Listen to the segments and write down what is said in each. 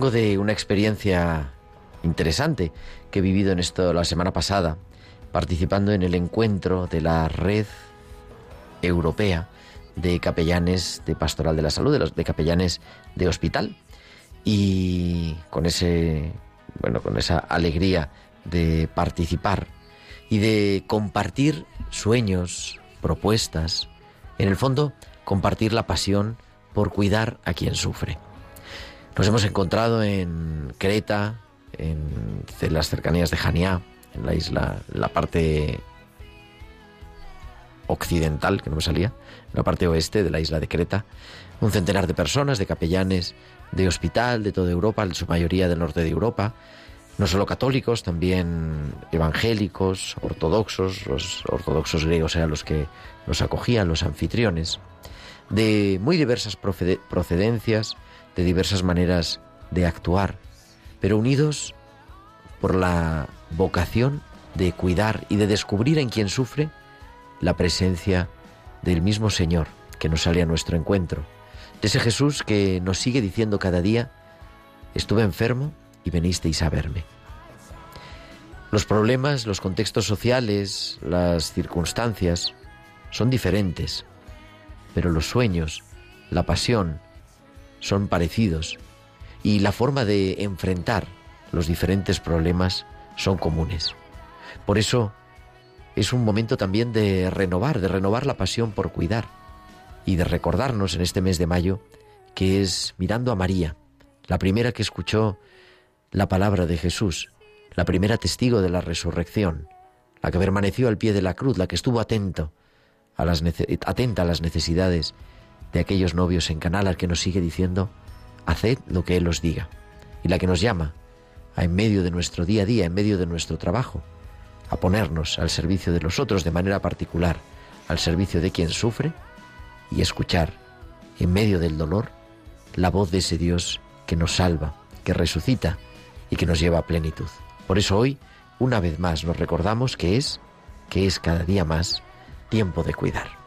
Vengo de una experiencia interesante que he vivido en esto la semana pasada, participando en el encuentro de la red europea de capellanes de pastoral de la salud, de los de capellanes de hospital. Y con ese bueno, con esa alegría de participar y de compartir sueños, propuestas, en el fondo compartir la pasión por cuidar a quien sufre. Nos hemos encontrado en Creta, en las cercanías de Janiá, en la isla, la parte occidental, que no me salía, la parte oeste de la isla de Creta, un centenar de personas, de capellanes de hospital de toda Europa, en su mayoría del norte de Europa, no solo católicos, también evangélicos, ortodoxos, los ortodoxos griegos eran los que nos acogían, los anfitriones, de muy diversas procede- procedencias, de diversas maneras de actuar, pero unidos por la vocación de cuidar y de descubrir en quien sufre la presencia del mismo Señor que nos sale a nuestro encuentro, de ese Jesús que nos sigue diciendo cada día, estuve enfermo y venisteis a verme. Los problemas, los contextos sociales, las circunstancias son diferentes, pero los sueños, la pasión, son parecidos y la forma de enfrentar los diferentes problemas son comunes. Por eso es un momento también de renovar, de renovar la pasión por cuidar y de recordarnos en este mes de mayo que es mirando a María, la primera que escuchó la palabra de Jesús, la primera testigo de la resurrección, la que permaneció al pie de la cruz, la que estuvo atento a las atenta a las necesidades de aquellos novios en Canal, al que nos sigue diciendo, haced lo que Él os diga, y la que nos llama en medio de nuestro día a día, en medio de nuestro trabajo, a ponernos al servicio de los otros de manera particular, al servicio de quien sufre, y escuchar, en medio del dolor, la voz de ese Dios que nos salva, que resucita y que nos lleva a plenitud. Por eso hoy, una vez más, nos recordamos que es, que es cada día más, tiempo de cuidar.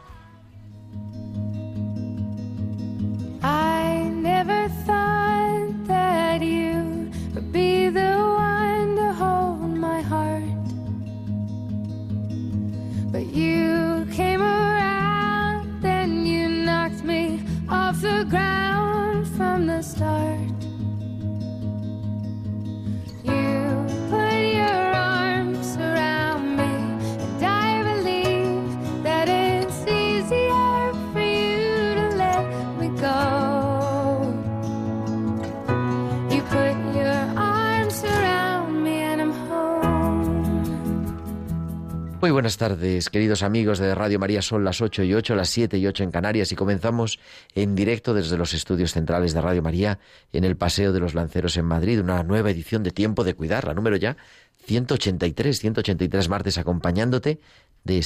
Buenas tardes, queridos amigos de Radio María. Son las 8 y 8, las 7 y 8 en Canarias y comenzamos en directo desde los estudios centrales de Radio María en el Paseo de los Lanceros en Madrid, una nueva edición de Tiempo de Cuidar, la número ya 183, 183 martes acompañándote de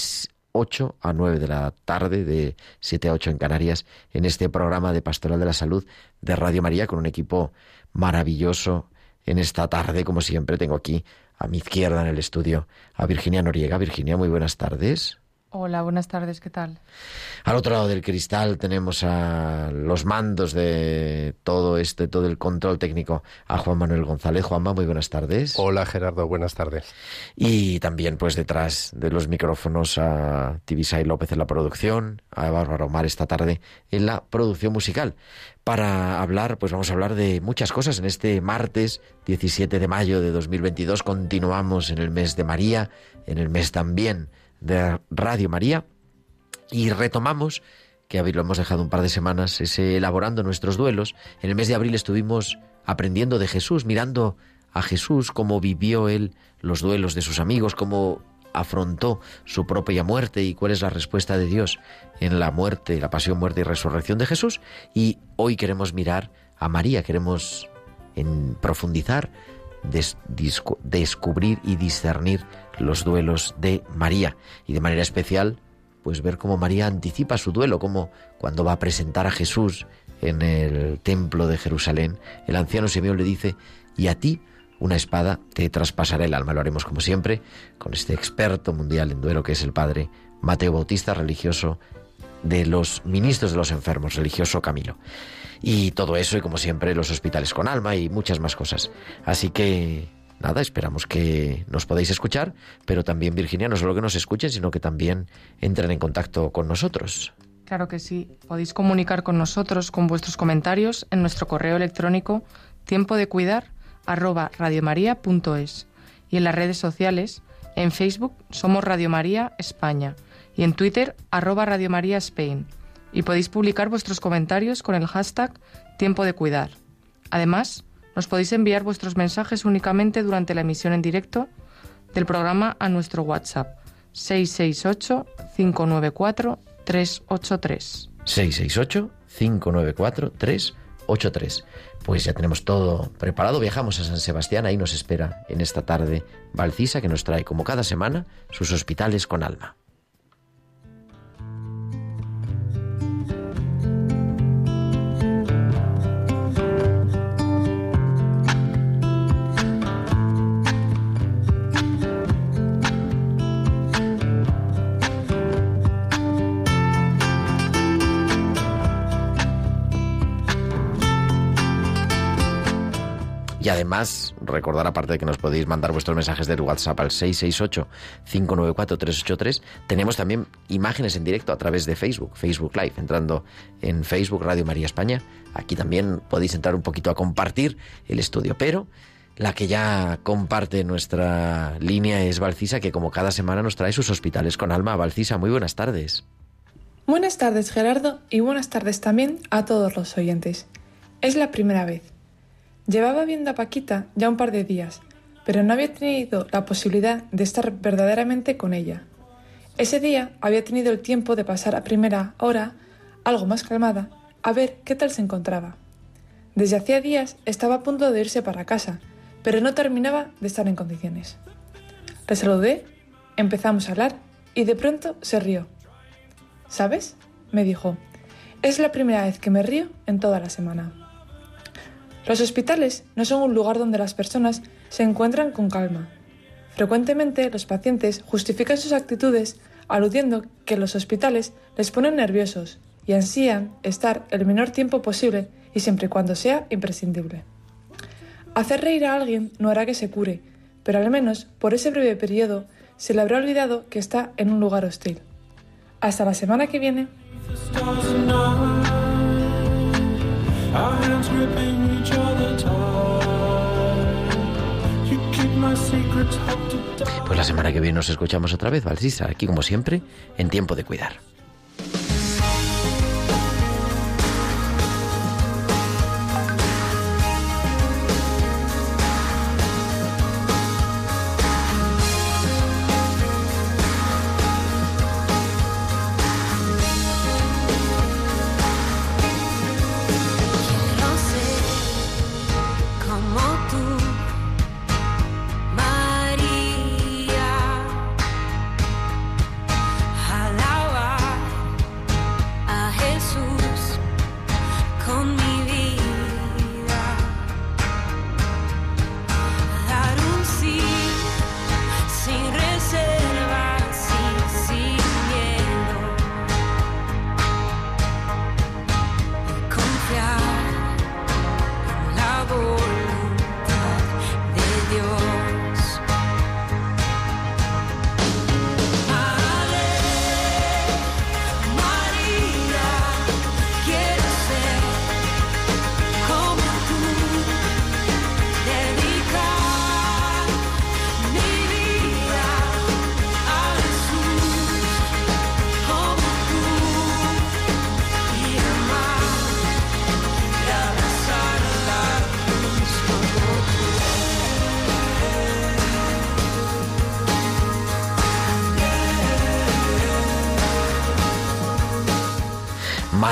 8 a 9 de la tarde, de 7 a 8 en Canarias, en este programa de Pastoral de la Salud de Radio María con un equipo maravilloso en esta tarde, como siempre, tengo aquí a mi izquierda en el estudio a Virginia Noriega. Virginia, muy buenas tardes. Hola, buenas tardes, ¿qué tal? Al otro lado del cristal tenemos a los mandos de todo este, todo el control técnico, a Juan Manuel González. Juanma, muy buenas tardes. Hola Gerardo, buenas tardes. Y también pues detrás de los micrófonos a Tibisay López en la producción, a Bárbara Omar esta tarde en la producción musical. Para hablar, pues vamos a hablar de muchas cosas en este martes 17 de mayo de 2022. Continuamos en el mes de María, en el mes también de Radio María y retomamos que lo hemos dejado un par de semanas ese elaborando nuestros duelos. En el mes de abril estuvimos aprendiendo de Jesús, mirando a Jesús cómo vivió él los duelos de sus amigos, cómo afrontó su propia muerte y cuál es la respuesta de Dios en la muerte, la pasión, muerte y resurrección de Jesús. Y hoy queremos mirar a María, queremos en profundizar, descubrir y discernir los duelos de María y de manera especial pues ver cómo María anticipa su duelo, como cuando va a presentar a Jesús en el templo de Jerusalén, el anciano Simeón le dice, y a ti una espada te traspasará el alma. Lo haremos como siempre con este experto mundial en duelo que es el padre Mateo Bautista, religioso de los ministros de los enfermos, religioso Camilo. Y todo eso y como siempre los hospitales con alma y muchas más cosas. Así que nada, esperamos que nos podáis escuchar, pero también, Virginia, no solo que nos escuchen, sino que también entren en contacto con nosotros. Claro que sí. Podéis comunicar con nosotros con vuestros comentarios en nuestro correo electrónico tiempo de cuidar y en las redes sociales, en Facebook somos Radio María España y en Twitter arroba Radio María Spain. Y podéis publicar vuestros comentarios con el hashtag tiempo de cuidar. Además, nos podéis enviar vuestros mensajes únicamente durante la emisión en directo del programa a nuestro WhatsApp 668-594-383. 668-594-383. Pues ya tenemos todo preparado. Viajamos a San Sebastián. Ahí nos espera en esta tarde Valcisa, que nos trae, como cada semana, sus hospitales con alma. Y además, recordar, aparte de que nos podéis mandar vuestros mensajes del WhatsApp al 668-594-383, tenemos también imágenes en directo a través de Facebook, Facebook Live, entrando en Facebook Radio María España. Aquí también podéis entrar un poquito a compartir el estudio, pero la que ya comparte nuestra línea es Valcisa, que como cada semana nos trae sus hospitales con alma. Valcisa, muy buenas tardes. Buenas tardes, Gerardo, y buenas tardes también a todos los oyentes. Es la primera vez Llevaba viendo a Paquita ya un par de días, pero no había tenido la posibilidad de estar verdaderamente con ella. Ese día había tenido el tiempo de pasar a primera hora, algo más calmada, a ver qué tal se encontraba. Desde hacía días estaba a punto de irse para casa, pero no terminaba de estar en condiciones. Le saludé, empezamos a hablar y de pronto se rió. ¿Sabes? me dijo. Es la primera vez que me río en toda la semana. Los hospitales no son un lugar donde las personas se encuentran con calma. Frecuentemente los pacientes justifican sus actitudes aludiendo que los hospitales les ponen nerviosos y ansían estar el menor tiempo posible y siempre y cuando sea imprescindible. Hacer reír a alguien no hará que se cure, pero al menos por ese breve periodo se le habrá olvidado que está en un lugar hostil. Hasta la semana que viene. Pues la semana que viene nos escuchamos otra vez, Valsisa, aquí como siempre, en tiempo de cuidar.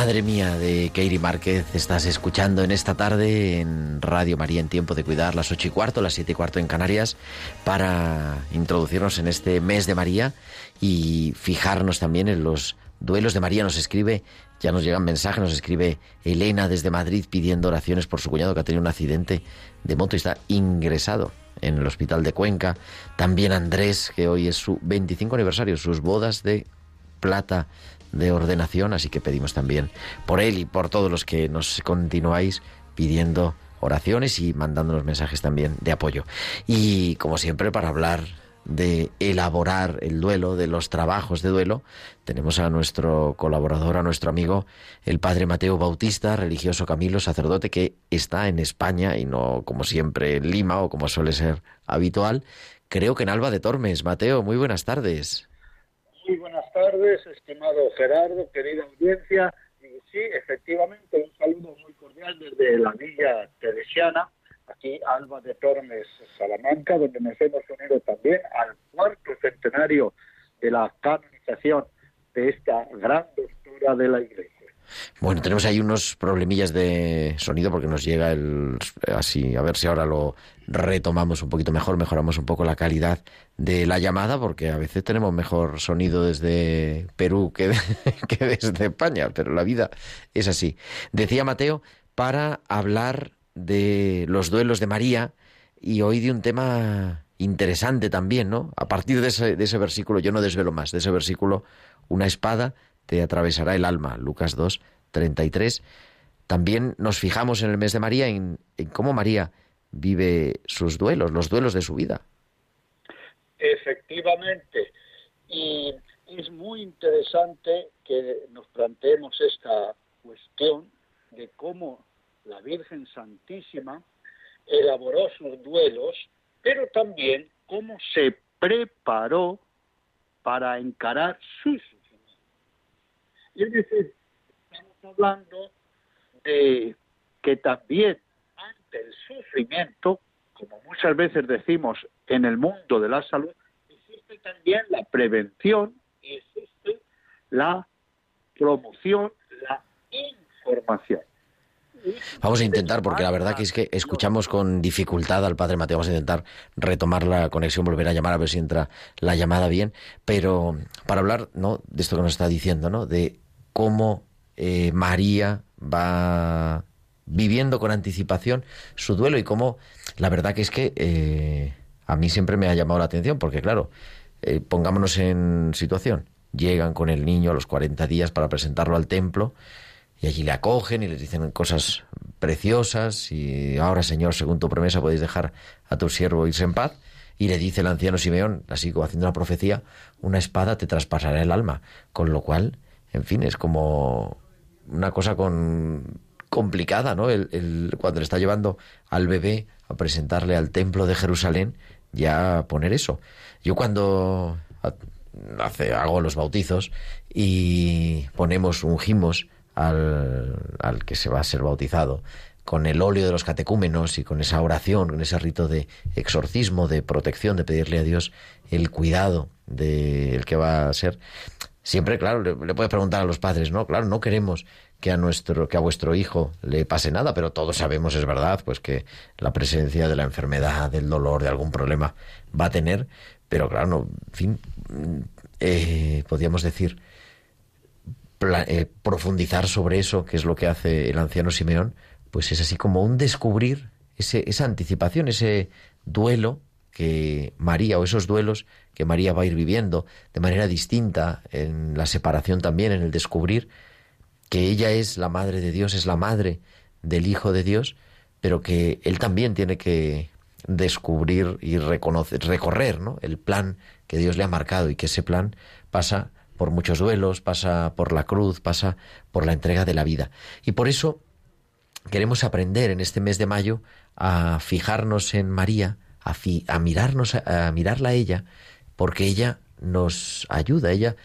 Madre mía de Keiri Márquez, estás escuchando en esta tarde en Radio María en Tiempo de Cuidar, las ocho y cuarto, las siete y cuarto en Canarias, para introducirnos en este mes de María y fijarnos también en los duelos de María. Nos escribe, ya nos llegan mensajes, nos escribe Elena desde Madrid pidiendo oraciones por su cuñado que ha tenido un accidente de moto y está ingresado en el hospital de Cuenca. También Andrés, que hoy es su 25 aniversario, sus bodas de plata de ordenación, así que pedimos también por él y por todos los que nos continuáis pidiendo oraciones y mandándonos mensajes también de apoyo. Y como siempre, para hablar de elaborar el duelo, de los trabajos de duelo, tenemos a nuestro colaborador, a nuestro amigo, el padre Mateo Bautista, religioso Camilo, sacerdote, que está en España y no como siempre en Lima o como suele ser habitual, creo que en Alba de Tormes. Mateo, muy buenas tardes. Muy buenas tardes, estimado Gerardo, querida audiencia. Y sí, efectivamente, un saludo muy cordial desde la Villa Teresiana, aquí Alba de Tormes, Salamanca, donde nos hemos unido también al cuarto centenario de la canonización de esta gran doctora de la Iglesia. Bueno, tenemos ahí unos problemillas de sonido porque nos llega el así, a ver si ahora lo retomamos un poquito mejor, mejoramos un poco la calidad de la llamada porque a veces tenemos mejor sonido desde Perú que, que desde España, pero la vida es así. Decía Mateo para hablar de los duelos de María y hoy de un tema interesante también, ¿no? A partir de ese, de ese versículo, yo no desvelo más, de ese versículo, una espada te atravesará el alma, Lucas 2, 33. También nos fijamos en el mes de María en, en cómo María vive sus duelos, los duelos de su vida. Efectivamente. Y es muy interesante que nos planteemos esta cuestión de cómo la Virgen Santísima elaboró sus duelos, pero también cómo se preparó para encarar sus. Es decir, estamos hablando de que también ante el sufrimiento, como muchas veces decimos en el mundo de la salud, existe también la prevención y existe la promoción, la información. Vamos a intentar, porque la verdad que es que escuchamos con dificultad al padre Mateo. Vamos a intentar retomar la conexión, volver a llamar a ver si entra la llamada bien. Pero para hablar ¿no? de esto que nos está diciendo, ¿no? de cómo eh, María va viviendo con anticipación su duelo y cómo la verdad que es que eh, a mí siempre me ha llamado la atención, porque claro, eh, pongámonos en situación. Llegan con el niño a los 40 días para presentarlo al templo y allí le acogen y les dicen cosas preciosas y ahora Señor, según tu promesa podéis dejar a tu siervo irse en paz. Y le dice el anciano Simeón, así como haciendo una profecía, una espada te traspasará el alma. Con lo cual, en fin, es como una cosa complicada, ¿no? El, cuando le está llevando al bebé a presentarle al templo de Jerusalén, ya poner eso. Yo cuando hace, hago los bautizos y ponemos, ungimos al, al que se va a ser bautizado, con el óleo de los catecúmenos y con esa oración, con ese rito de exorcismo, de protección, de pedirle a Dios el cuidado del que va a ser. Siempre, claro, le, le puede preguntar a los padres, ¿no? Claro, no queremos que a nuestro, que a vuestro hijo le pase nada, pero todos sabemos, es verdad, pues que la presencia de la enfermedad, del dolor, de algún problema va a tener, pero claro, no, en fin, eh, podríamos decir, eh, profundizar sobre eso, que es lo que hace el anciano Simeón, pues es así como un descubrir ese, esa anticipación, ese duelo que María, o esos duelos que María va a ir viviendo de manera distinta en la separación también, en el descubrir que ella es la madre de Dios, es la madre del Hijo de Dios, pero que él también tiene que descubrir y reconocer, recorrer ¿no? el plan que Dios le ha marcado y que ese plan pasa por muchos duelos, pasa por la cruz, pasa por la entrega de la vida. Y por eso queremos aprender en este mes de mayo a fijarnos en María, a, a mirarnos, a, mirarla a ella, porque ella nos ayuda, ella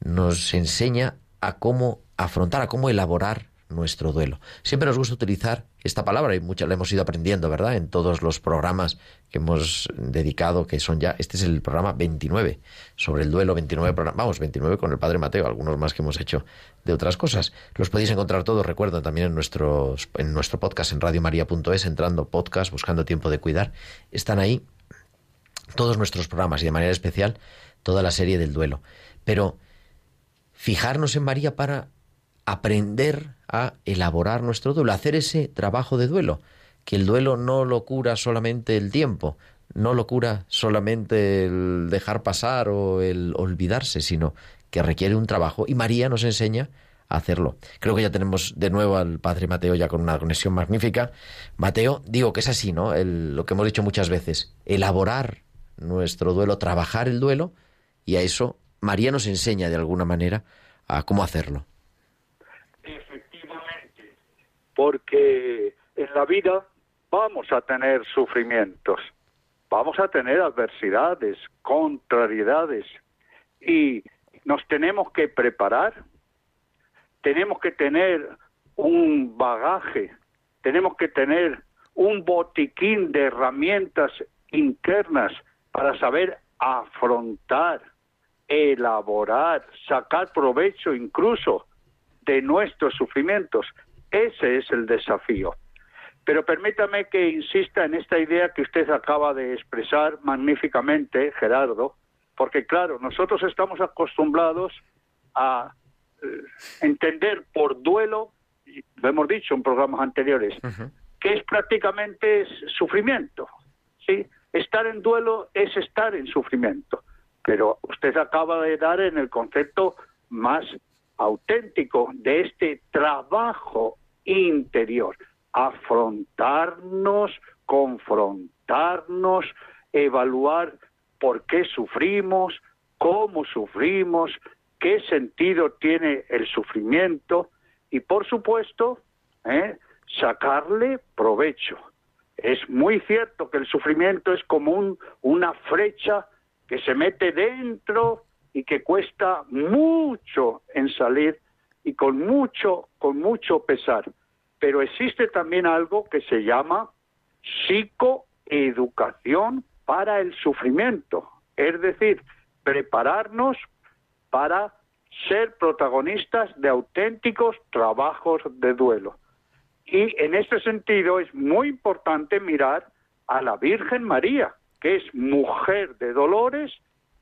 nos enseña a cómo afrontar, a cómo elaborar nuestro duelo. Siempre nos gusta utilizar esta palabra y muchas la hemos ido aprendiendo, ¿verdad? En todos los programas que hemos dedicado, que son ya, este es el programa 29, sobre el duelo, 29 programas, vamos, 29 con el Padre Mateo, algunos más que hemos hecho de otras cosas. Los podéis encontrar todos, recuerdo, también en, nuestros, en nuestro podcast en radiomaria.es, entrando podcast, buscando tiempo de cuidar. Están ahí todos nuestros programas y de manera especial toda la serie del duelo. Pero fijarnos en María para aprender a elaborar nuestro duelo, hacer ese trabajo de duelo, que el duelo no lo cura solamente el tiempo, no lo cura solamente el dejar pasar o el olvidarse, sino que requiere un trabajo y María nos enseña a hacerlo. Creo que ya tenemos de nuevo al Padre Mateo ya con una conexión magnífica. Mateo, digo que es así, ¿no? lo que hemos dicho muchas veces, elaborar nuestro duelo, trabajar el duelo y a eso María nos enseña de alguna manera a cómo hacerlo. Efectivamente, porque en la vida vamos a tener sufrimientos, vamos a tener adversidades, contrariedades y nos tenemos que preparar, tenemos que tener un bagaje, tenemos que tener un botiquín de herramientas internas para saber afrontar, elaborar, sacar provecho incluso de nuestros sufrimientos. Ese es el desafío. Pero permítame que insista en esta idea que usted acaba de expresar magníficamente, Gerardo, porque claro, nosotros estamos acostumbrados a eh, entender por duelo, lo hemos dicho en programas anteriores, que es prácticamente sufrimiento, ¿sí? Estar en duelo es estar en sufrimiento, pero usted acaba de dar en el concepto más auténtico de este trabajo interior, afrontarnos, confrontarnos, evaluar por qué sufrimos, cómo sufrimos, qué sentido tiene el sufrimiento y, por supuesto, ¿eh? sacarle provecho. Es muy cierto que el sufrimiento es como una flecha que se mete dentro y que cuesta mucho en salir y con mucho, con mucho pesar. Pero existe también algo que se llama psicoeducación para el sufrimiento, es decir, prepararnos para ser protagonistas de auténticos trabajos de duelo. Y en este sentido es muy importante mirar a la Virgen María, que es mujer de dolores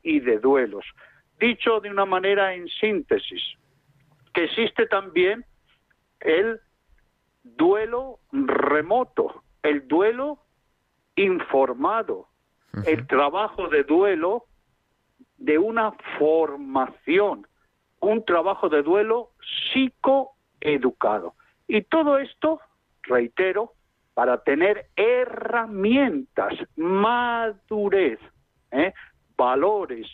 y de duelos. Dicho de una manera en síntesis, que existe también el duelo remoto, el duelo informado, el trabajo de duelo de una formación, un trabajo de duelo psicoeducado. Y todo esto, reitero, para tener herramientas, madurez, ¿eh? valores,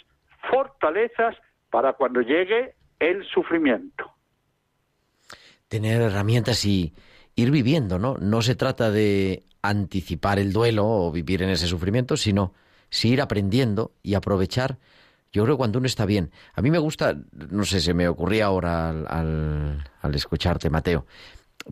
fortalezas para cuando llegue el sufrimiento. Tener herramientas y ir viviendo, ¿no? No se trata de anticipar el duelo o vivir en ese sufrimiento, sino sí ir aprendiendo y aprovechar yo creo que cuando uno está bien. A mí me gusta, no sé, se me ocurría ahora al, al escucharte, Mateo,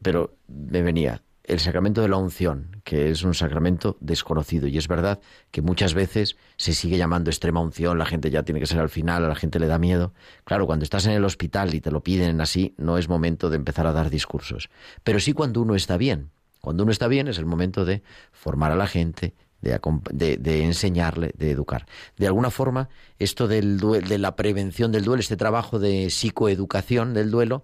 pero me venía el sacramento de la unción, que es un sacramento desconocido. Y es verdad que muchas veces se sigue llamando extrema unción, la gente ya tiene que ser al final, a la gente le da miedo. Claro, cuando estás en el hospital y te lo piden así, no es momento de empezar a dar discursos. Pero sí cuando uno está bien. Cuando uno está bien es el momento de formar a la gente, de, de, enseñarle, de educar. De alguna forma, esto del de la prevención del duelo, este trabajo de psicoeducación del duelo,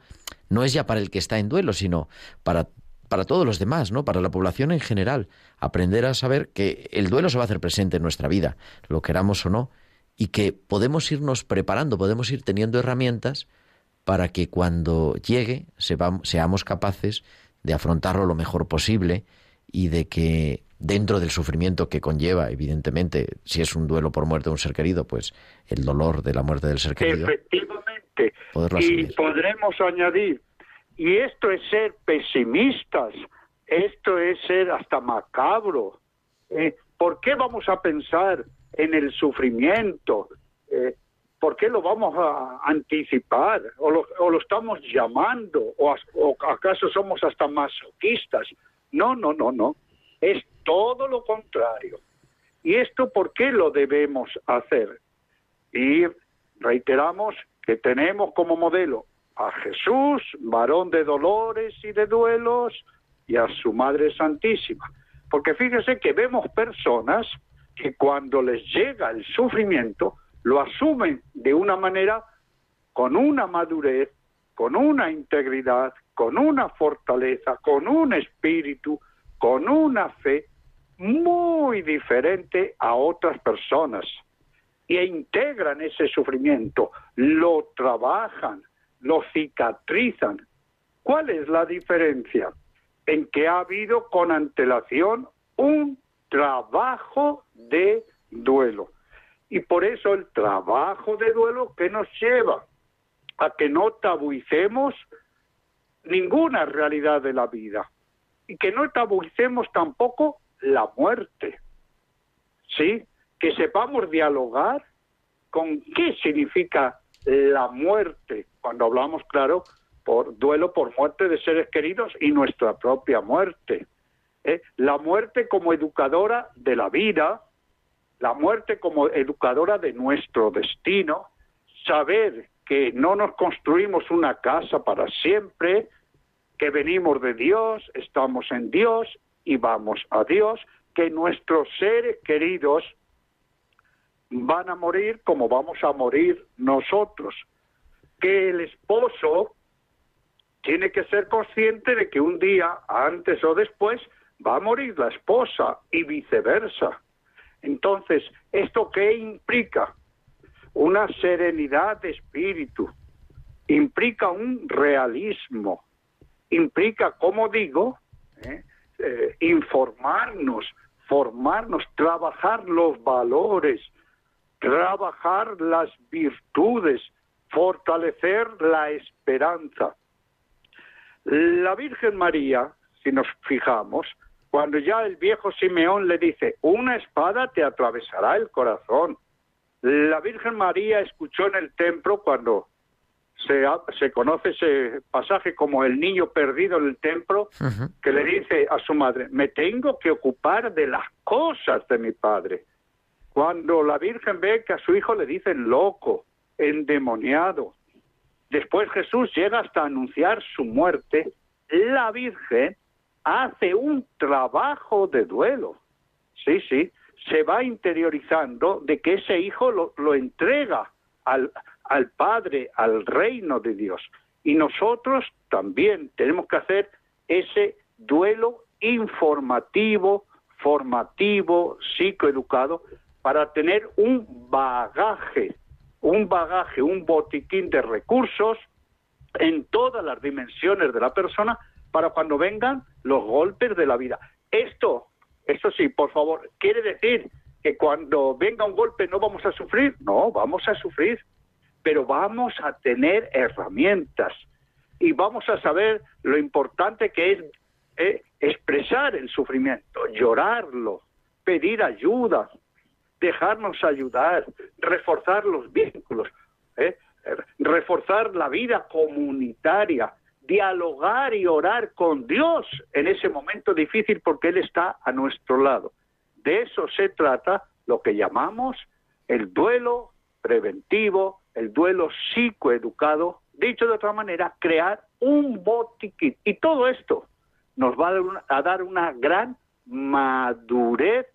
no es ya para el que está en duelo, sino para, para todos los demás, ¿no? Para la población en general. Aprender a saber que el duelo se va a hacer presente en nuestra vida, lo queramos o no, y que podemos irnos preparando, podemos ir teniendo herramientas para que cuando llegue seamos capaces de afrontarlo lo mejor posible y de que dentro del sufrimiento que conlleva, evidentemente, si es un duelo por muerte de un ser querido, pues el dolor de la muerte del ser querido. Efectivamente. Y podremos añadir, y esto es ser pesimistas, esto es ser hasta macabro. Eh, ¿Por qué vamos a pensar en el sufrimiento? Eh, ¿por qué lo vamos a anticipar? ¿O lo, o lo estamos llamando? ¿O, ¿O acaso somos hasta masoquistas? No, no, no, no. Es todo lo contrario. ¿Y esto por qué lo debemos hacer? Y reiteramos que tenemos como modelo a Jesús, varón de dolores y de duelos, y a su Madre Santísima. Porque fíjese que vemos personas que cuando les llega el sufrimiento, lo asumen de una manera con una madurez, con una integridad, con una fortaleza, con un espíritu, con una fe muy diferente a otras personas. E integran ese sufrimiento, lo trabajan, lo cicatrizan. ¿Cuál es la diferencia? En que ha habido con antelación un trabajo de duelo. Y por eso el trabajo de duelo que nos lleva a que no tabuicemos ninguna realidad de la vida y que no tabuicemos tampoco la muerte. ¿Sí? Que sepamos dialogar con qué significa la muerte cuando hablamos, claro, por duelo por muerte de seres queridos y nuestra propia muerte. ¿eh? La muerte como educadora de la vida, la muerte como educadora de nuestro destino, saber que no nos construimos una casa para siempre, que venimos de Dios, estamos en Dios y vamos a Dios, que nuestros seres queridos van a morir como vamos a morir nosotros, que el esposo tiene que ser consciente de que un día, antes o después, va a morir la esposa y viceversa. Entonces, ¿esto qué implica? Una serenidad de espíritu, implica un realismo, implica, como digo, ¿eh? Eh, informarnos, formarnos, trabajar los valores, trabajar las virtudes, fortalecer la esperanza. La Virgen María, si nos fijamos, cuando ya el viejo Simeón le dice, una espada te atravesará el corazón. La Virgen María escuchó en el templo cuando se, se conoce ese pasaje como el niño perdido en el templo, que le dice a su madre, me tengo que ocupar de las cosas de mi padre. Cuando la Virgen ve que a su hijo le dicen loco, endemoniado, después Jesús llega hasta anunciar su muerte, la Virgen hace un trabajo de duelo. Sí, sí, se va interiorizando de que ese hijo lo, lo entrega al, al Padre, al reino de Dios. Y nosotros también tenemos que hacer ese duelo informativo, formativo, psicoeducado, para tener un bagaje, un bagaje, un botiquín de recursos en todas las dimensiones de la persona para cuando vengan los golpes de la vida. Esto, esto sí, por favor, quiere decir que cuando venga un golpe no vamos a sufrir, no, vamos a sufrir, pero vamos a tener herramientas y vamos a saber lo importante que es eh, expresar el sufrimiento, llorarlo, pedir ayuda, dejarnos ayudar, reforzar los vínculos, ¿eh? reforzar la vida comunitaria, dialogar y orar con Dios en ese momento difícil porque Él está a nuestro lado. De eso se trata lo que llamamos el duelo preventivo, el duelo psicoeducado, dicho de otra manera, crear un botiquín. Y todo esto nos va a dar una, a dar una gran madurez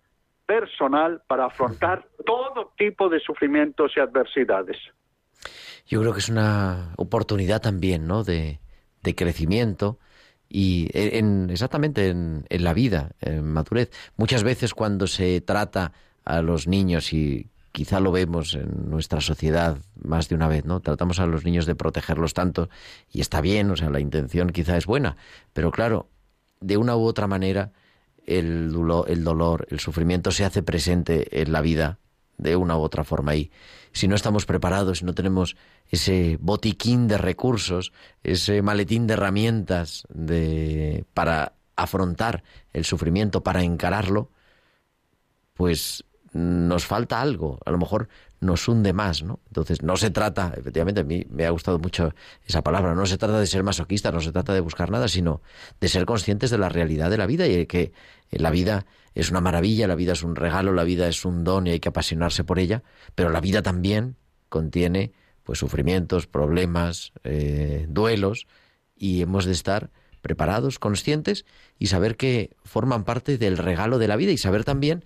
personal para afrontar todo tipo de sufrimientos y adversidades. Yo creo que es una oportunidad también, ¿no? De, crecimiento y en, exactamente en, en la vida, en madurez. Muchas veces cuando se trata a los niños y quizá lo vemos en nuestra sociedad más de una vez, ¿no? Tratamos a los niños de protegerlos tanto y está bien, o sea, la intención quizá es buena, pero claro, de una u otra manera el dolor, el dolor, el sufrimiento se hace presente en la vida de una u otra forma. Y si no estamos preparados, si no tenemos ese botiquín de recursos, ese maletín de herramientas de para afrontar el sufrimiento, para encararlo, pues nos falta algo, a lo mejor nos hunde más, ¿no? Entonces, no se trata, efectivamente, a mí me ha gustado mucho esa palabra, no se trata de ser masoquista, no se trata de buscar nada, sino de ser conscientes de la realidad de la vida y de que la vida es una maravilla, la vida es un regalo, la vida es un don y hay que apasionarse por ella, pero la vida también contiene pues sufrimientos, problemas, eh, duelos y hemos de estar preparados, conscientes y saber que forman parte del regalo de la vida y saber también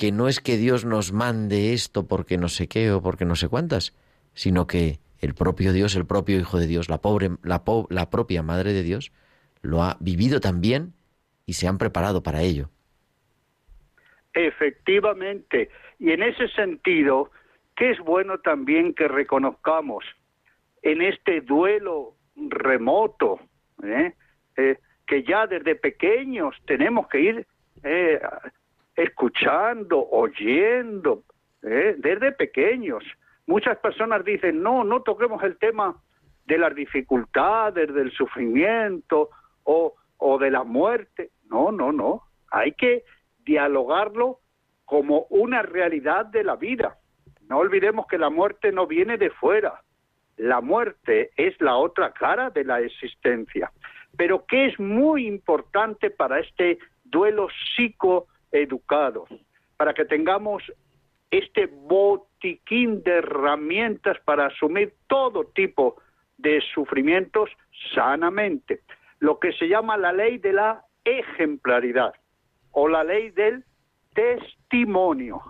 que no es que Dios nos mande esto porque no sé qué o porque no sé cuántas, sino que el propio Dios, el propio Hijo de Dios, la, pobre, la, la propia Madre de Dios, lo ha vivido también y se han preparado para ello. Efectivamente, y en ese sentido, que es bueno también que reconozcamos en este duelo remoto, ¿eh? Eh, que ya desde pequeños tenemos que ir eh, escuchando, oyendo, ¿eh? desde pequeños. Muchas personas dicen, no, no toquemos el tema de las dificultades, del sufrimiento o, o de la muerte. No, no, no. Hay que dialogarlo como una realidad de la vida. No olvidemos que la muerte no viene de fuera. La muerte es la otra cara de la existencia. Pero que es muy importante para este duelo psico educados, para que tengamos este botiquín de herramientas para asumir todo tipo de sufrimientos sanamente. Lo que se llama la ley de la ejemplaridad o la ley del testimonio.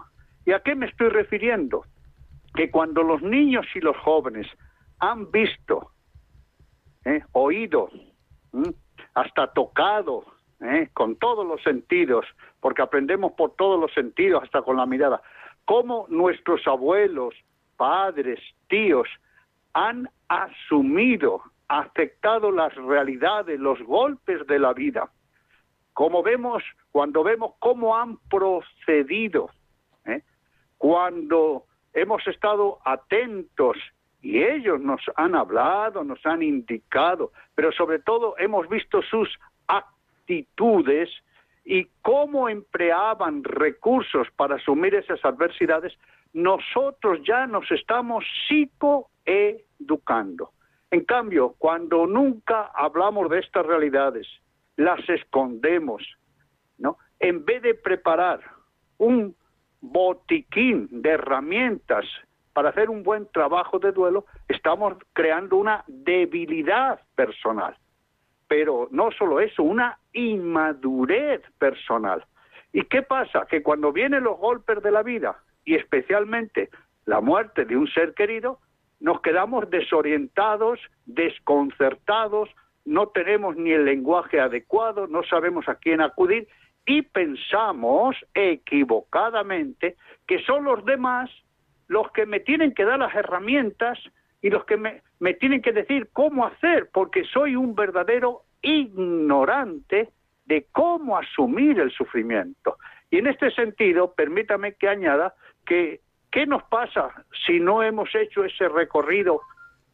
¿Y a qué me estoy refiriendo? Que cuando los niños y los jóvenes han visto, eh, oído, hasta tocado, ¿eh? con todos los sentidos, porque aprendemos por todos los sentidos, hasta con la mirada, cómo nuestros abuelos, padres, tíos han asumido, aceptado las realidades, los golpes de la vida. Como vemos, cuando vemos cómo han procedido, ¿eh? cuando hemos estado atentos y ellos nos han hablado, nos han indicado, pero sobre todo hemos visto sus actos y cómo empleaban recursos para asumir esas adversidades, nosotros ya nos estamos psicoeducando. En cambio, cuando nunca hablamos de estas realidades, las escondemos, ¿no? En vez de preparar un botiquín de herramientas para hacer un buen trabajo de duelo, estamos creando una debilidad personal pero no solo eso, una inmadurez personal. ¿Y qué pasa? Que cuando vienen los golpes de la vida, y especialmente la muerte de un ser querido, nos quedamos desorientados, desconcertados, no tenemos ni el lenguaje adecuado, no sabemos a quién acudir y pensamos equivocadamente que son los demás los que me tienen que dar las herramientas y los que me, tienen que decir cómo hacer, porque soy un verdadero ignorante de cómo asumir el sufrimiento. Y en este sentido, permítame que añada que ¿qué nos pasa si no hemos hecho ese recorrido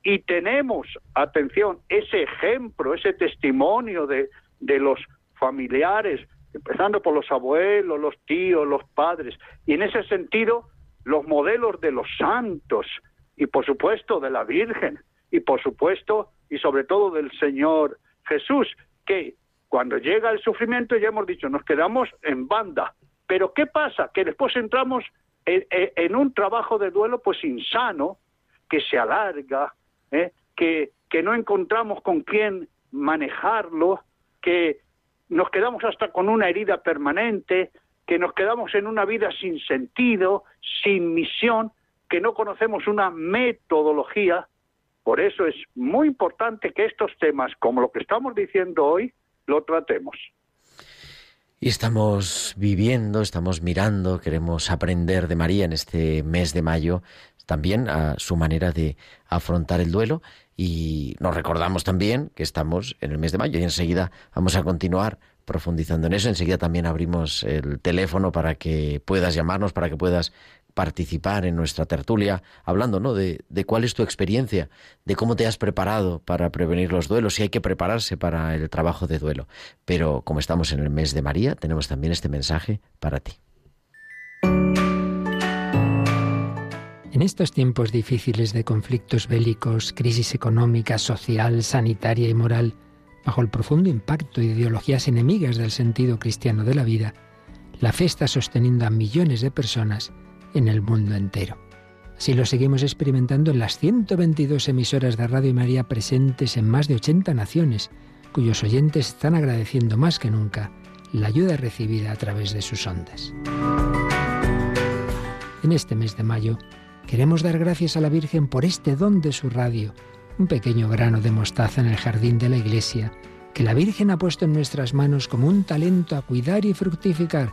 y tenemos, atención, ese ejemplo, ese testimonio de, de los familiares, empezando por los abuelos, los tíos, los padres, y en ese sentido los modelos de los santos y por supuesto de la Virgen y por supuesto y sobre todo del Señor Jesús, que cuando llega el sufrimiento ya hemos dicho, nos quedamos en banda. Pero ¿qué pasa? Que después entramos en, un trabajo de duelo pues insano, que se alarga, ¿eh? que, que no encontramos con quién manejarlo, que nos quedamos hasta con una herida permanente, que nos quedamos en una vida sin sentido, sin misión, que no conocemos una metodología por eso es muy importante que estos temas, como lo que estamos diciendo hoy, lo tratemos. Y estamos viviendo, estamos mirando, queremos aprender de María en este mes de mayo, también a su manera de afrontar el duelo. Y nos recordamos también que estamos en el mes de mayo y enseguida vamos a continuar profundizando en eso. Enseguida también abrimos el teléfono para que puedas llamarnos, para que puedas participar en nuestra tertulia, hablando ¿no? de, de, cuál es tu experiencia, de cómo te has preparado para prevenir los duelos, si hay que prepararse para el trabajo de duelo. Pero como estamos en el mes de María, tenemos también este mensaje para ti. En estos tiempos difíciles de conflictos bélicos, crisis económica, social, sanitaria y moral, bajo el profundo impacto de ideologías enemigas del sentido cristiano de la vida, la fe sosteniendo a millones de personas en el mundo entero. Así lo seguimos experimentando en las 122 emisoras de Radio María presentes en más de 80 naciones, cuyos oyentes están agradeciendo más que nunca la ayuda recibida a través de sus ondas. En este mes de mayo queremos dar gracias a la Virgen por este don de su radio, un pequeño grano de mostaza en el jardín de la iglesia, que la Virgen ha puesto en nuestras manos como un talento a cuidar y fructificar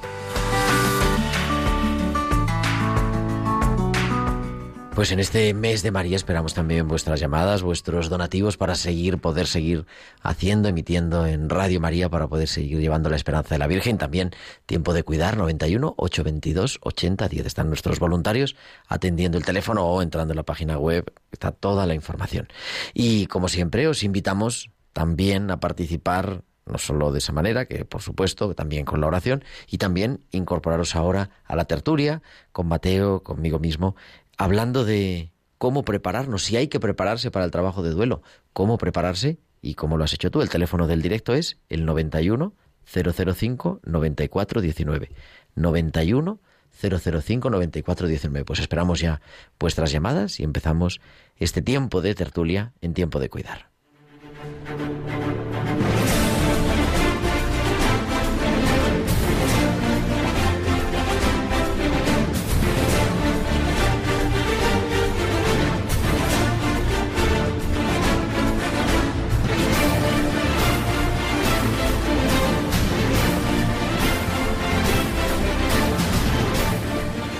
Pues en este mes de María esperamos también vuestras llamadas, vuestros donativos para seguir, poder seguir haciendo, emitiendo en Radio María para poder seguir llevando la esperanza de la Virgen. También tiempo de cuidar, 91 822 8010. Están nuestros voluntarios atendiendo el teléfono o entrando en la página web. Está toda la información. Y como siempre, os invitamos también a participar no solo de esa manera, que por supuesto también con la oración, y también incorporaros ahora a la tertulia con Mateo, conmigo mismo, hablando de cómo prepararnos, si hay que prepararse para el trabajo de duelo, cómo prepararse y cómo lo has hecho tú. El teléfono del directo es el 91 005 94 19. 91 005 94 19. Pues esperamos ya vuestras llamadas y empezamos este tiempo de tertulia en tiempo de cuidar.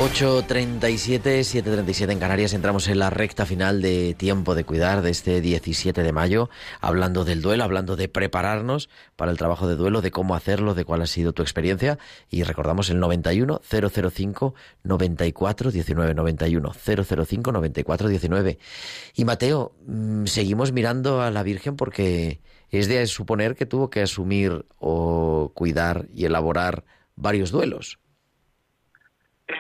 8.37, 7.37 en Canarias, entramos en la recta final de Tiempo de Cuidar de este 17 de mayo, hablando del duelo, hablando de prepararnos para el trabajo de duelo, de cómo hacerlo, de cuál ha sido tu experiencia. Y recordamos el 91 005 94 19 91 005 94 19 y Mateo, mm, seguimos mirando a la Virgen porque es de suponer que tuvo que asumir o cuidar y elaborar varios duelos.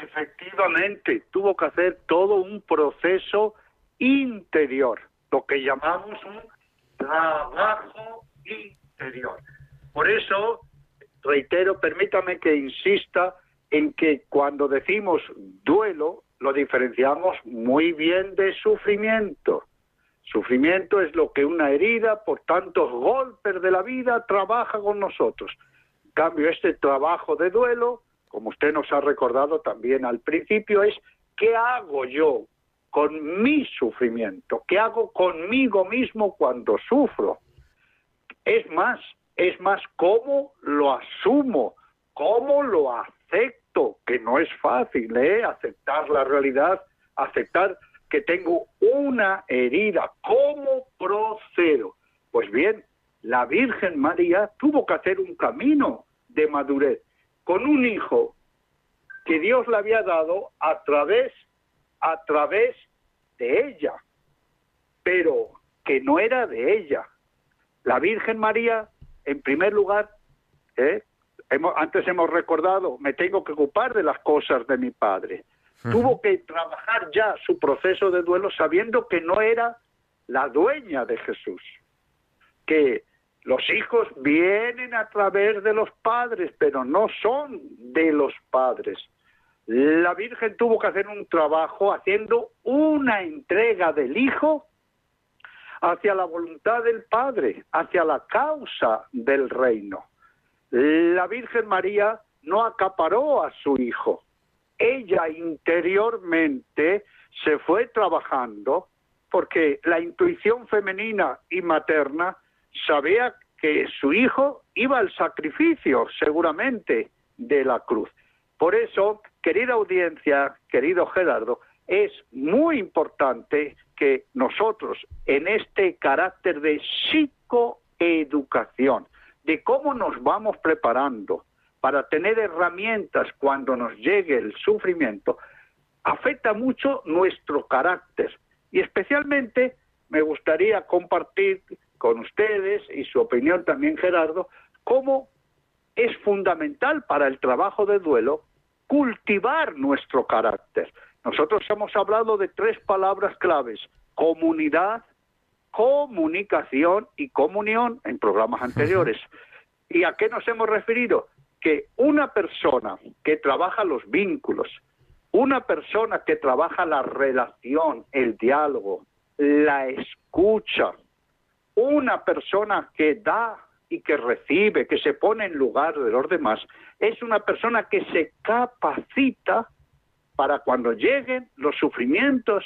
Efectivamente, tuvo que hacer todo un proceso interior, lo que llamamos un trabajo interior. Por eso, reitero, permítame que insista en que cuando decimos duelo, lo diferenciamos muy bien de sufrimiento. Sufrimiento es lo que una herida por tantos golpes de la vida trabaja con nosotros. En cambio, este trabajo de duelo como usted nos ha recordado también al principio, es ¿qué hago yo con mi sufrimiento? ¿Qué hago conmigo mismo cuando sufro? Es más, es más cómo lo asumo, cómo lo acepto, que no es fácil, ¿eh? Aceptar la realidad, aceptar que tengo una herida, ¿cómo procedo? Pues bien, la Virgen María tuvo que hacer un camino de madurez con un hijo que Dios le había dado a través, a través de ella, pero que no era de ella. La Virgen María, en primer lugar, ¿eh? hemos, antes hemos recordado, me tengo que ocupar de las cosas de mi padre. Tuvo que trabajar ya su proceso de duelo sabiendo que no era la dueña de Jesús, que los hijos vienen a través de los padres, pero no son de los padres. La Virgen tuvo que hacer un trabajo haciendo una entrega del Hijo hacia la voluntad del Padre, hacia la causa del reino. La Virgen María no acaparó a su Hijo. Ella interiormente se fue trabajando porque la intuición femenina y materna sabía que su hijo iba al sacrificio, seguramente, de la cruz. Por eso, querida audiencia, querido Gerardo, es muy importante que nosotros, en este carácter de psicoeducación, de cómo nos vamos preparando para tener herramientas cuando nos llegue el sufrimiento, afecta mucho nuestro carácter. Y especialmente me gustaría compartir con ustedes y su opinión también, Gerardo, cómo es fundamental para el trabajo de duelo cultivar nuestro carácter. Nosotros hemos hablado de tres palabras claves, comunidad, comunicación y comunión en programas anteriores. ¿Y a qué nos hemos referido? Que una persona que trabaja los vínculos, una persona que trabaja la relación, el diálogo, la escucha, una persona que da y que recibe, que se pone en lugar de los demás, es una persona que se capacita para cuando lleguen los sufrimientos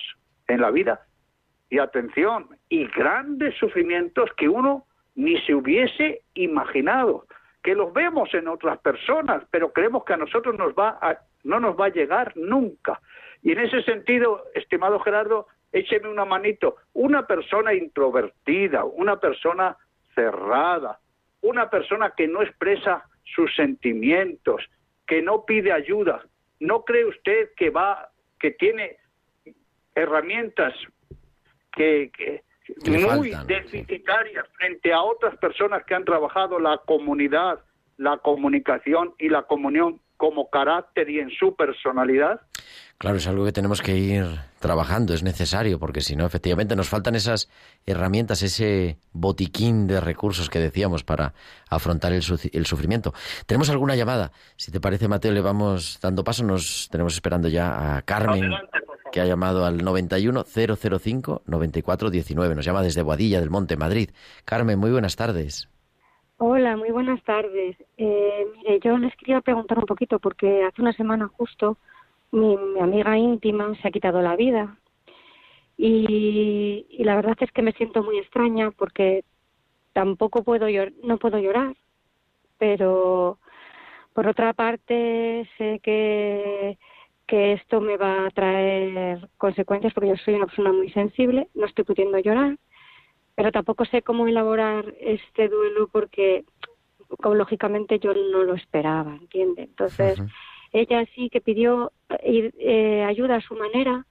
en la vida, y atención, y grandes sufrimientos que uno ni se hubiese imaginado, que los vemos en otras personas, pero creemos que a nosotros nos va a, no nos va a llegar nunca. Y en ese sentido, estimado Gerardo, écheme una manito, una persona introvertida, una persona cerrada, una persona que no expresa sus sentimientos, que no pide ayuda, ¿no cree usted que va, que tiene herramientas que, muy deficitarias frente a otras personas que han trabajado la comunidad, la comunicación y la comunión como carácter y en su personalidad? Claro, es algo que tenemos que ir trabajando, es necesario, porque si no, efectivamente nos faltan esas herramientas, ese botiquín de recursos que decíamos para afrontar el, sufrimiento. Tenemos alguna llamada. Si te parece, Mateo, le vamos dando paso. Nos tenemos esperando ya a Carmen, que ha llamado al 91-005-9419. Nos llama desde Boadilla del Monte, Madrid. Carmen, muy buenas tardes. Hola, muy buenas tardes. Eh, mire, yo les quería preguntar un poquito, porque hace una semana justo mi, amiga íntima se ha quitado la vida. Y, la verdad es que me siento muy extraña porque tampoco puedo no puedo llorar, pero por otra parte sé que, que esto me va a traer consecuencias porque yo soy una persona muy sensible, no estoy pudiendo llorar, pero tampoco sé cómo elaborar este duelo porque lógicamente yo no lo esperaba, ¿entiende? Entonces, ella sí que pidió eh, eh, ayuda a su manera,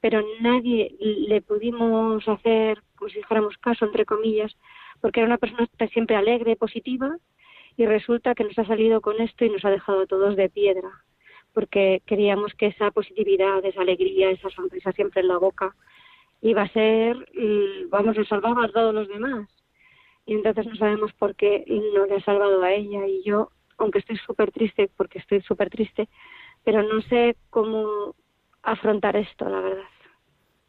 pero nadie le pudimos hacer, como si dijéramos caso, entre comillas, porque era una persona siempre alegre, positiva, y resulta que nos ha salido con esto y nos ha dejado todos de piedra, porque queríamos que esa positividad, esa alegría, esa sonrisa siempre en la boca, iba a ser, vamos, a salvar a todos los demás. Y entonces no sabemos por qué no le ha salvado a ella y yo aunque estoy súper triste, porque estoy súper triste, pero no sé cómo afrontar esto, la verdad.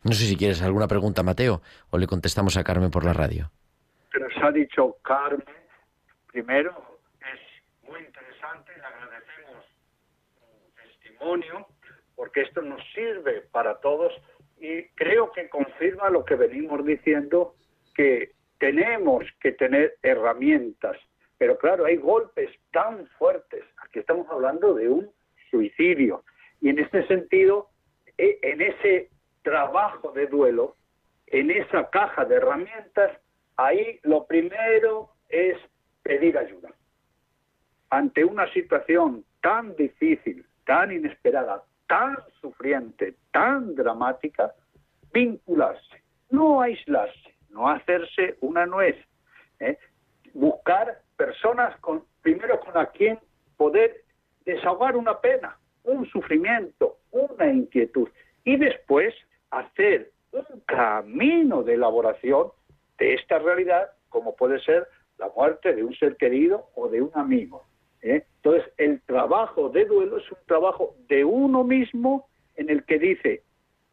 No sé si quieres alguna pregunta, Mateo, o le contestamos a Carmen por la radio. Nos ha dicho Carmen, primero, es muy interesante, le agradecemos un testimonio, porque esto nos sirve para todos y creo que confirma lo que venimos diciendo, que tenemos que tener herramientas pero claro, hay golpes tan fuertes. Aquí estamos hablando de un suicidio. Y en este sentido, e, en ese trabajo de duelo, en esa caja de herramientas, ahí lo primero es pedir ayuda. Ante una situación tan difícil, tan inesperada, tan sufriente, tan dramática, vincularse, no aislarse, no hacerse una nuez, ¿eh? buscar personas con, primero con quien poder desahogar una pena, un sufrimiento, una inquietud y después hacer un camino de elaboración de esta realidad, como puede ser la muerte de un ser querido o de un amigo. ¿Eh? Entonces, el trabajo de duelo es un trabajo de uno mismo en el que dice,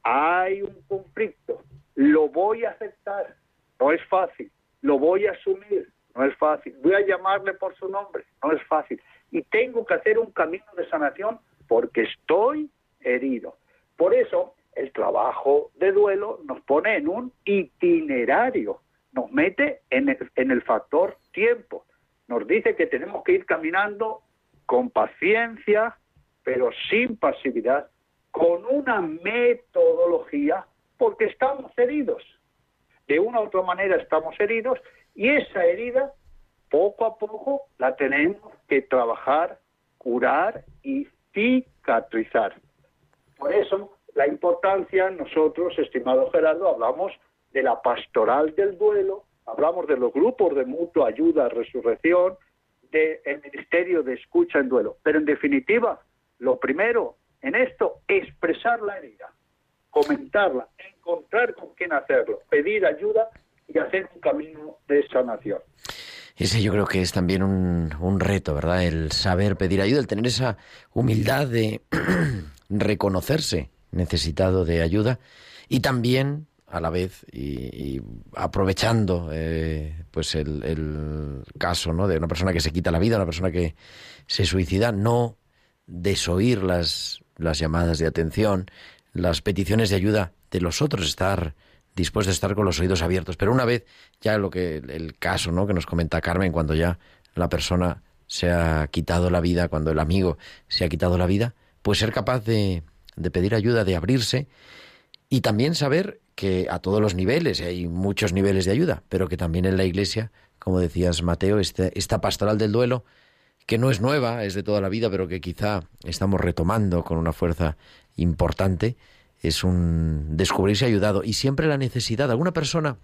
hay un conflicto, lo voy a aceptar, no es fácil, lo voy a asumir, no es fácil, voy a llamarle por su nombre, no es fácil, y tengo que hacer un camino de sanación porque estoy herido. Por eso, el trabajo de duelo nos pone en un itinerario, nos mete en el, en el factor tiempo, nos dice que tenemos que ir caminando con paciencia, pero sin pasividad, con una metodología, porque estamos heridos. De una u otra manera estamos heridos y esa herida, poco a poco, la tenemos que trabajar, curar y cicatrizar. Por eso, la importancia, nosotros, estimado Gerardo, hablamos de la pastoral del duelo, hablamos de los grupos de mutua ayuda, resurrección, del Ministerio de Escucha en Duelo. Pero en definitiva, lo primero en esto, expresar la herida, comentarla, encontrar con quién hacerlo, pedir ayuda y hacer un camino de sanación. Ese yo creo que es también un, un reto, ¿verdad? El saber pedir ayuda, el tener esa humildad de reconocerse necesitado de ayuda y también a la vez y, aprovechando eh, pues el, caso ¿no? de una persona que se quita la vida, una persona que se suicida, no desoír las, las llamadas de atención, las peticiones de ayuda de los otros, estar dispuesto a estar con los oídos abiertos. Pero una vez ya lo que el caso que nos comenta Carmen, cuando ya la persona se ha quitado la vida, cuando el amigo se ha quitado la vida, pues ser capaz de, de pedir ayuda, de abrirse y también saber que a todos los niveles, hay muchos niveles de ayuda, pero que también en la Iglesia, como decías Mateo, este, esta pastoral del duelo, que no es nueva, es de toda la vida, pero que quizá estamos retomando con una fuerza importante, es un descubrirse ayudado y siempre la necesidad. Alguna persona,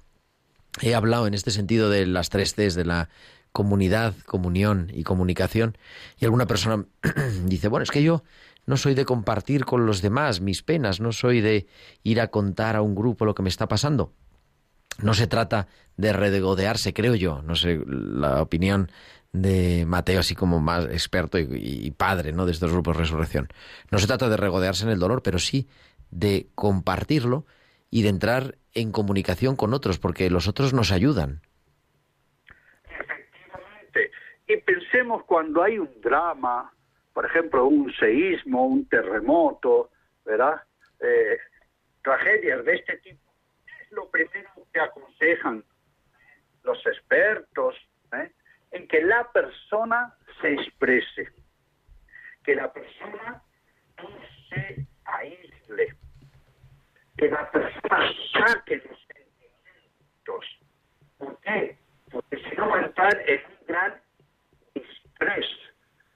he hablado en este sentido de las tres Cs, de la comunidad, comunión y comunicación, y alguna persona dice, bueno, es que yo no soy de compartir con los demás mis penas, no soy de ir a contar a un grupo lo que me está pasando. No se trata de regodearse, creo yo, no sé la opinión de Mateo, así como más experto y, padre ¿no? de estos grupos de resurrección. No se trata de regodearse en el dolor, pero sí de compartirlo y de entrar en comunicación con otros, porque los otros nos ayudan. Efectivamente. Y pensemos cuando hay un drama, por ejemplo, un seísmo, un terremoto, ¿verdad? Eh, tragedias de este tipo, es lo primero que aconsejan los expertos, ¿eh? en que la persona se exprese, que la persona no se aísle, que la persona saque los sentimientos. ¿Por qué? Porque si no va a estar en un gran estrés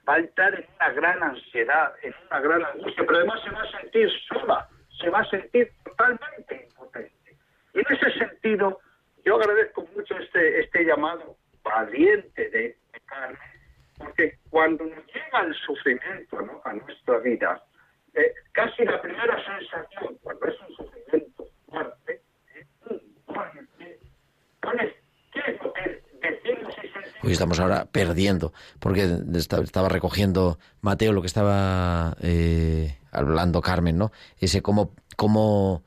va a estar en una gran ansiedad, en una gran angustia, pero además se va a sentir sola, se va a sentir totalmente impotente. Y en ese sentido, yo agradezco mucho este, este llamado valiente de, Carmen, porque cuando nos llega el sufrimiento ¿no? a nuestra vida, eh, casi la primera sensación, cuando es un sufrimiento fuerte, es ¿qué es lo que Estamos ahora perdiendo, porque estaba recogiendo Mateo lo que estaba eh, hablando Carmen, ¿no? Ese cómo, cómo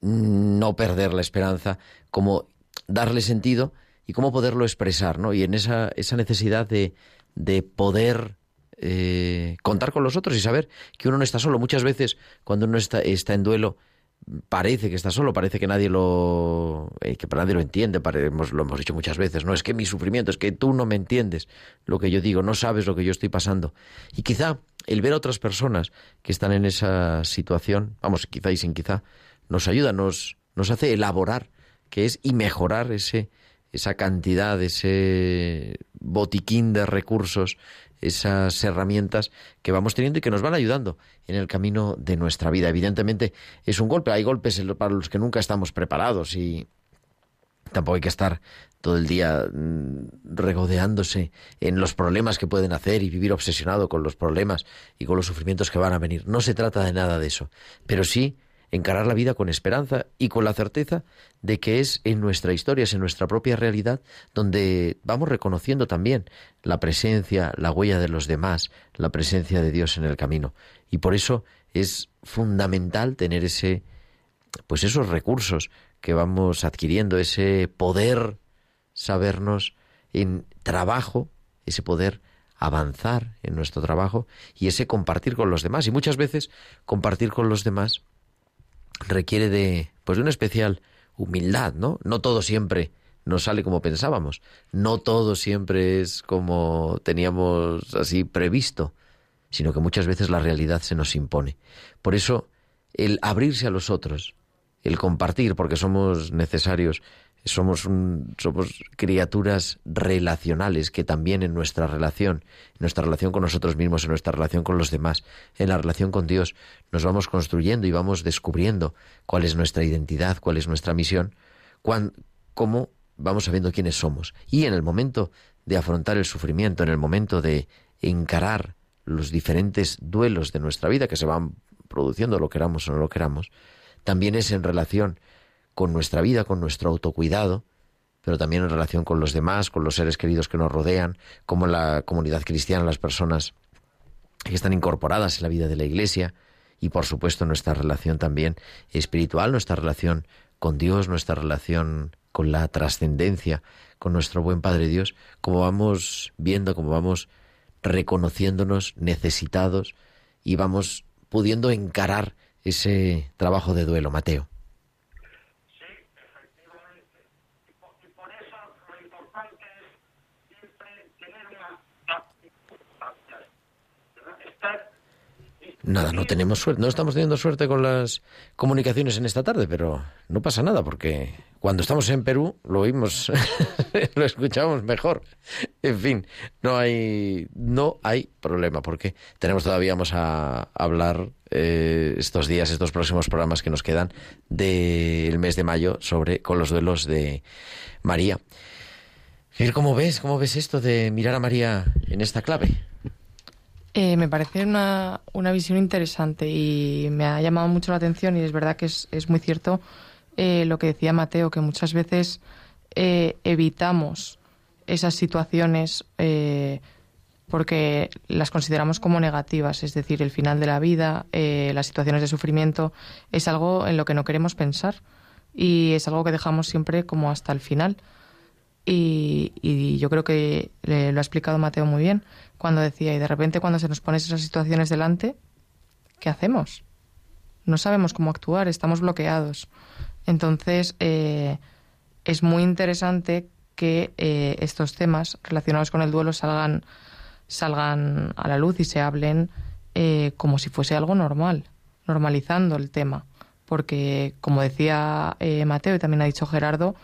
no perder la esperanza, cómo darle sentido y cómo poderlo expresar, ¿no? Y en esa, esa necesidad de, de poder eh, contar con los otros y saber que uno no está solo. Muchas veces cuando uno está, está en duelo, parece que está solo, parece que nadie lo eh, que nadie lo entiende, lo hemos dicho muchas veces, no es que mi sufrimiento, es que tú no me entiendes lo que yo digo, no sabes lo que yo estoy pasando. Y quizá el ver a otras personas que están en esa situación, vamos, quizá y sin quizá, nos ayuda, nos nos hace elaborar que es y mejorar ese esa cantidad, ese botiquín de recursos esas herramientas que vamos teniendo y que nos van ayudando en el camino de nuestra vida. Evidentemente es un golpe, hay golpes para los que nunca estamos preparados y tampoco hay que estar todo el día mm, regodeándose en los problemas que pueden hacer y vivir obsesionado con los problemas y con los sufrimientos que van a venir. No se trata de nada de eso, pero sí encarar la vida con esperanza y con la certeza de que es en nuestra historia, es en nuestra propia realidad, donde vamos reconociendo también la presencia, la huella de los demás, la presencia de Dios en el camino. Y por eso es fundamental tener ese, pues esos recursos que vamos adquiriendo, ese poder sabernos en trabajo, ese poder avanzar en nuestro trabajo y ese compartir con los demás. Y muchas veces compartir con los demás requiere de, pues de una especial humildad, ¿no? No todo siempre nos sale como pensábamos, no todo siempre es como teníamos así previsto, sino que muchas veces la realidad se nos impone. Por eso, el abrirse a los otros, el compartir, porque somos necesarios somos, somos criaturas relacionales que también en nuestra relación, en nuestra relación con nosotros mismos, en nuestra relación con los demás, en la relación con Dios, nos vamos construyendo y vamos descubriendo cuál es nuestra identidad, cuál es nuestra misión, cómo vamos sabiendo quiénes somos. Y en el momento de afrontar el sufrimiento, en el momento de encarar los diferentes duelos de nuestra vida que se van produciendo, lo queramos o no lo queramos, también es en relación con nuestra vida, con nuestro autocuidado, pero también en relación con los demás, con los seres queridos que nos rodean, como la comunidad cristiana, las personas que están incorporadas en la vida de la Iglesia y por supuesto nuestra relación también espiritual, nuestra relación con Dios, nuestra relación con la trascendencia, con nuestro buen Padre Dios, como vamos viendo, como vamos reconociéndonos necesitados y vamos pudiendo encarar ese trabajo de duelo, Mateo. Nada, no tenemos suerte, no estamos teniendo suerte con las comunicaciones en esta tarde, pero no pasa nada porque cuando estamos en Perú lo oímos, lo escuchamos mejor. En fin, no hay, no hay problema porque tenemos todavía vamos a hablar eh, estos días, estos próximos programas que nos quedan del mes de mayo sobre con los duelos de María. ¿Cómo ves? ¿Cómo ves esto de mirar a María en esta clave? Eh, me parece una, una, visión interesante y me ha llamado mucho la atención y es verdad que es, es muy cierto eh, lo que decía Mateo, que muchas veces eh, evitamos esas situaciones porque las consideramos como negativas, es decir, el final de la vida, las situaciones de sufrimiento, es algo en lo que no queremos pensar y es algo que dejamos siempre como hasta el final. Y, yo creo que lo ha explicado Mateo muy bien cuando decía, y de repente cuando se nos ponen esas situaciones delante, ¿qué hacemos? No sabemos cómo actuar, estamos bloqueados. Entonces, eh, es muy interesante que eh, estos temas relacionados con el duelo salgan, salgan a la luz y se hablen eh, como si fuese algo normal, normalizando el tema. Porque, como decía Mateo y también ha dicho Gerardo,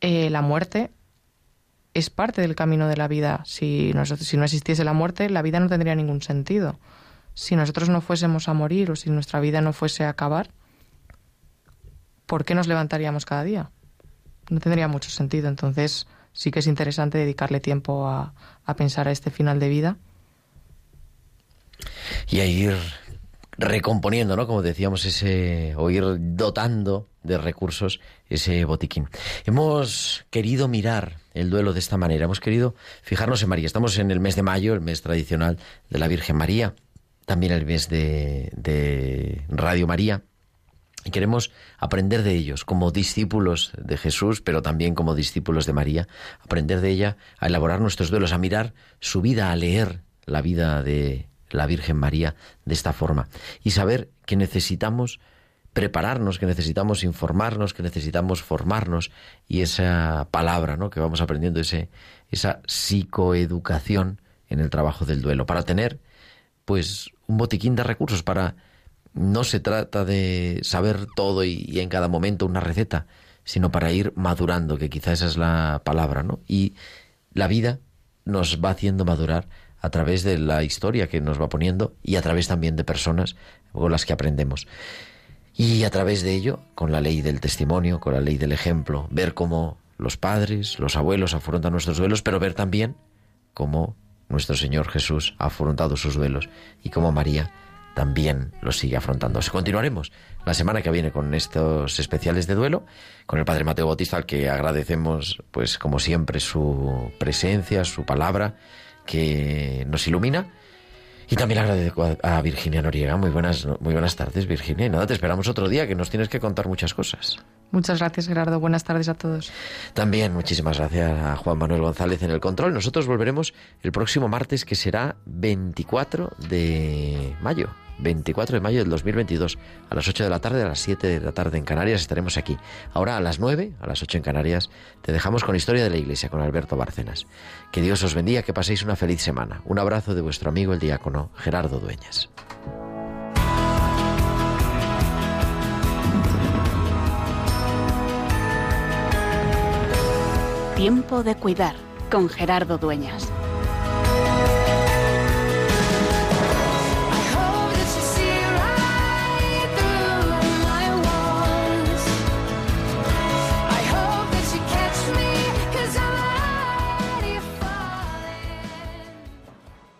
la muerte es parte del camino de la vida. Si, si no existiese la muerte, la vida no tendría ningún sentido. Si nosotros no fuésemos a morir o si nuestra vida no fuese a acabar, ¿por qué nos levantaríamos cada día? No tendría mucho sentido. Entonces, sí que es interesante dedicarle tiempo a, a pensar a este final de vida. Y a ir recomponiendo, ¿no? Como decíamos, ese, o ir dotando de recursos ese botiquín. Hemos querido mirar el duelo de esta manera, hemos querido fijarnos en María. Estamos en el mes de mayo, el mes tradicional de la Virgen María, también el mes de, de Radio María. Y queremos aprender de ellos como discípulos de Jesús, pero también como discípulos de María, aprender de ella a elaborar nuestros duelos, a mirar su vida, a leer la vida de la Virgen María de esta forma y saber que necesitamos prepararnos, que necesitamos informarnos, que necesitamos formarnos y esa palabra, ¿no? que vamos aprendiendo ese esa psicoeducación en el trabajo del duelo para tener pues un botiquín de recursos para no se trata de saber todo y, y en cada momento una receta, sino para ir madurando, que quizá esa es la palabra, ¿no? Y la vida nos va haciendo madurar a través de la historia que nos va poniendo y a través también de personas con las que aprendemos. Y a través de ello, con la ley del testimonio, con la ley del ejemplo, ver cómo los padres, los abuelos afrontan nuestros duelos, pero ver también cómo nuestro Señor Jesús ha afrontado sus duelos y cómo María también los sigue afrontando. Continuaremos la semana que viene con estos especiales de duelo, con el Padre Mateo Bautista, al que agradecemos, pues como siempre, su presencia, su palabra, que nos ilumina. Y también agradezco a Virginia Noriega. Muy buenas, muy buenas tardes, Virginia. Y nada, te esperamos otro día, que nos tienes que contar muchas cosas. Muchas gracias, Gerardo. Buenas tardes a todos. También muchísimas gracias a Juan Manuel González en el control. Nosotros volveremos el próximo martes, que será 24 de mayo. 24 de mayo del 2022, a las 8 de la tarde, a las 7 de la tarde en Canarias estaremos aquí. Ahora a las 9, a las 8 en Canarias, te dejamos con Historia de la Iglesia con Alberto Bárcenas. Que Dios os bendiga, que paséis una feliz semana. Un abrazo de vuestro amigo el diácono Gerardo Dueñas. Tiempo de cuidar con Gerardo Dueñas.